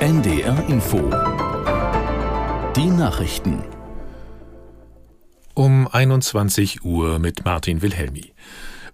NDR Info. Die Nachrichten. Um 21 Uhr mit Martin Wilhelmi.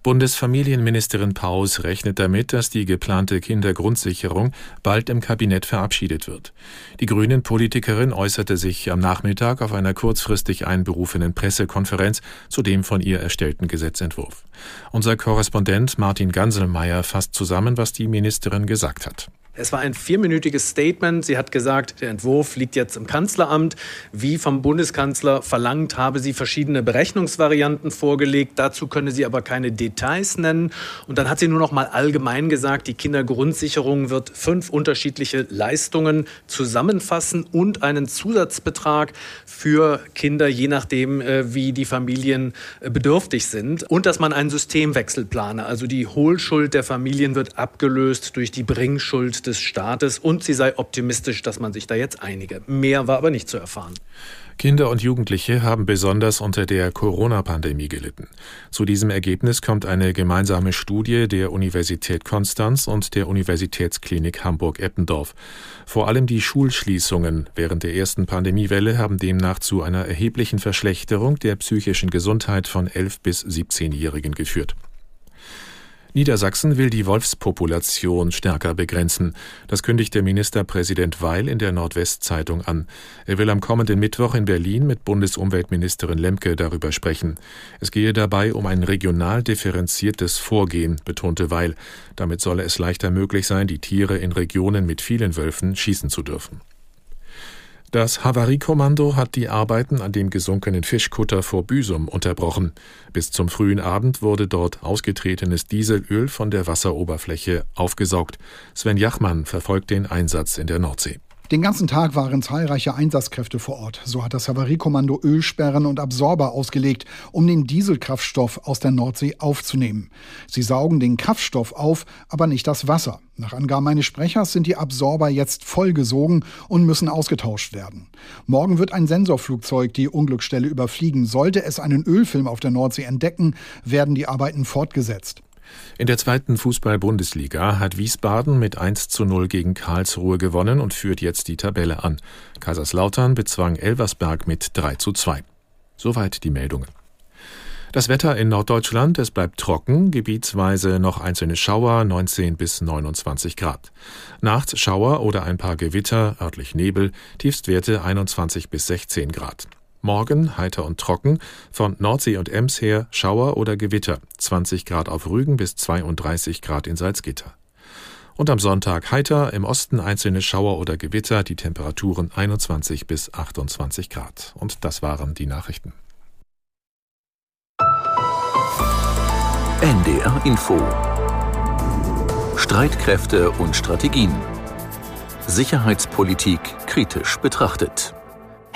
Bundesfamilienministerin Paus rechnet damit, dass die geplante Kindergrundsicherung bald im Kabinett verabschiedet wird. Die Grünen-Politikerin äußerte sich am Nachmittag auf einer kurzfristig einberufenen Pressekonferenz zu dem von ihr erstellten Gesetzentwurf. Unser Korrespondent Martin Ganselmeier fasst zusammen, was die Ministerin gesagt hat. Es war ein vierminütiges Statement. Sie hat gesagt, der Entwurf liegt jetzt im Kanzleramt. Wie vom Bundeskanzler verlangt, habe sie verschiedene Berechnungsvarianten vorgelegt. Dazu könne sie aber keine Details nennen. Und dann hat sie nur noch mal allgemein gesagt, die Kindergrundsicherung wird fünf unterschiedliche Leistungen zusammenfassen und einen Zusatzbetrag für Kinder, je nachdem, äh, wie die Familien äh, bedürftig sind. Und dass man einen Systemwechsel plane. Also die Hohlschuld der Familien wird abgelöst durch die Bringschuld des Staates und sie sei optimistisch, dass man sich da jetzt einige. Mehr war aber nicht zu erfahren. Kinder und Jugendliche haben besonders unter der Corona-Pandemie gelitten. Zu diesem Ergebnis kommt eine gemeinsame Studie der Universität Konstanz und der Universitätsklinik Hamburg-Eppendorf. Vor allem die Schulschließungen während der ersten Pandemiewelle haben demnach zu einer erheblichen Verschlechterung der psychischen Gesundheit von 11- bis 17-Jährigen geführt. Niedersachsen will die Wolfspopulation stärker begrenzen. Das kündigt der Ministerpräsident Weil in der Nordwestzeitung an. Er will am kommenden Mittwoch in Berlin mit Bundesumweltministerin Lemke darüber sprechen. Es gehe dabei um ein regional differenziertes Vorgehen, betonte Weil. Damit solle es leichter möglich sein, die Tiere in Regionen mit vielen Wölfen schießen zu dürfen. Das Havariekommando hat die Arbeiten an dem gesunkenen Fischkutter vor Büsum unterbrochen. Bis zum frühen Abend wurde dort ausgetretenes Dieselöl von der Wasseroberfläche aufgesaugt. Sven Jachmann verfolgt den Einsatz in der Nordsee. Den ganzen Tag waren zahlreiche Einsatzkräfte vor Ort. So hat das Havariekommando Ölsperren und Absorber ausgelegt, um den Dieselkraftstoff aus der Nordsee aufzunehmen. Sie saugen den Kraftstoff auf, aber nicht das Wasser. Nach Angaben eines Sprechers sind die Absorber jetzt vollgesogen und müssen ausgetauscht werden. Morgen wird ein Sensorflugzeug die Unglücksstelle überfliegen. Sollte es einen Ölfilm auf der Nordsee entdecken, werden die Arbeiten fortgesetzt. In der zweiten Fußball-Bundesliga hat Wiesbaden mit 1 zu 0 gegen Karlsruhe gewonnen und führt jetzt die Tabelle an. Kaiserslautern bezwang Elversberg mit 3 zu 2. Soweit die Meldungen. Das Wetter in Norddeutschland, es bleibt trocken, gebietsweise noch einzelne Schauer, 19 bis 29 Grad. Nachts Schauer oder ein paar Gewitter, örtlich Nebel, Tiefstwerte 21 bis 16 Grad. Morgen heiter und trocken, von Nordsee und Ems her Schauer oder Gewitter, 20 Grad auf Rügen bis 32 Grad in Salzgitter. Und am Sonntag heiter, im Osten einzelne Schauer oder Gewitter, die Temperaturen 21 bis 28 Grad. Und das waren die Nachrichten. NDR Info Streitkräfte und Strategien Sicherheitspolitik kritisch betrachtet.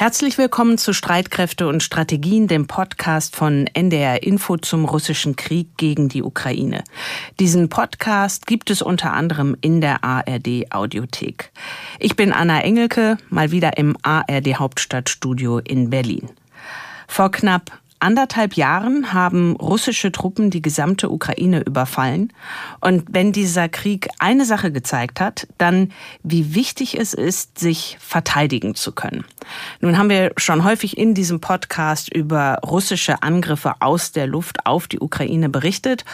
Herzlich willkommen zu Streitkräfte und Strategien, dem Podcast von NDR Info zum russischen Krieg gegen die Ukraine. Diesen Podcast gibt es unter anderem in der ARD Audiothek. Ich bin Anna Engelke, mal wieder im ARD Hauptstadtstudio in Berlin. Vor knapp anderthalb Jahren haben russische Truppen die gesamte Ukraine überfallen. Und wenn dieser Krieg eine Sache gezeigt hat, dann wie wichtig es ist, sich verteidigen zu können. Nun haben wir schon häufig in diesem Podcast über russische Angriffe aus der Luft auf die Ukraine berichtet.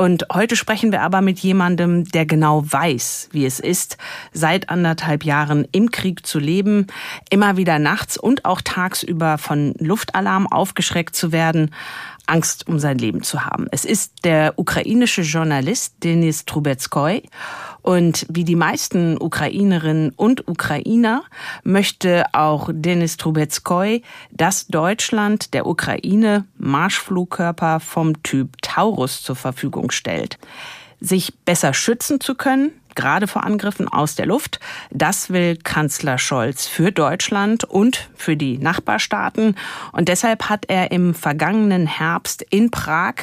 Und heute sprechen wir aber mit jemandem, der genau weiß, wie es ist, seit anderthalb Jahren im Krieg zu leben, immer wieder nachts und auch tagsüber von Luftalarm aufgeschreckt zu werden, Angst um sein Leben zu haben. Es ist der ukrainische Journalist Denis Trubetskoy und wie die meisten Ukrainerinnen und Ukrainer möchte auch Denis Trubetskoy, dass Deutschland der Ukraine Marschflugkörper vom Typ Taurus zur Verfügung stellt. Sich besser schützen zu können, gerade vor Angriffen aus der Luft. Das will Kanzler Scholz für Deutschland und für die Nachbarstaaten. Und deshalb hat er im vergangenen Herbst in Prag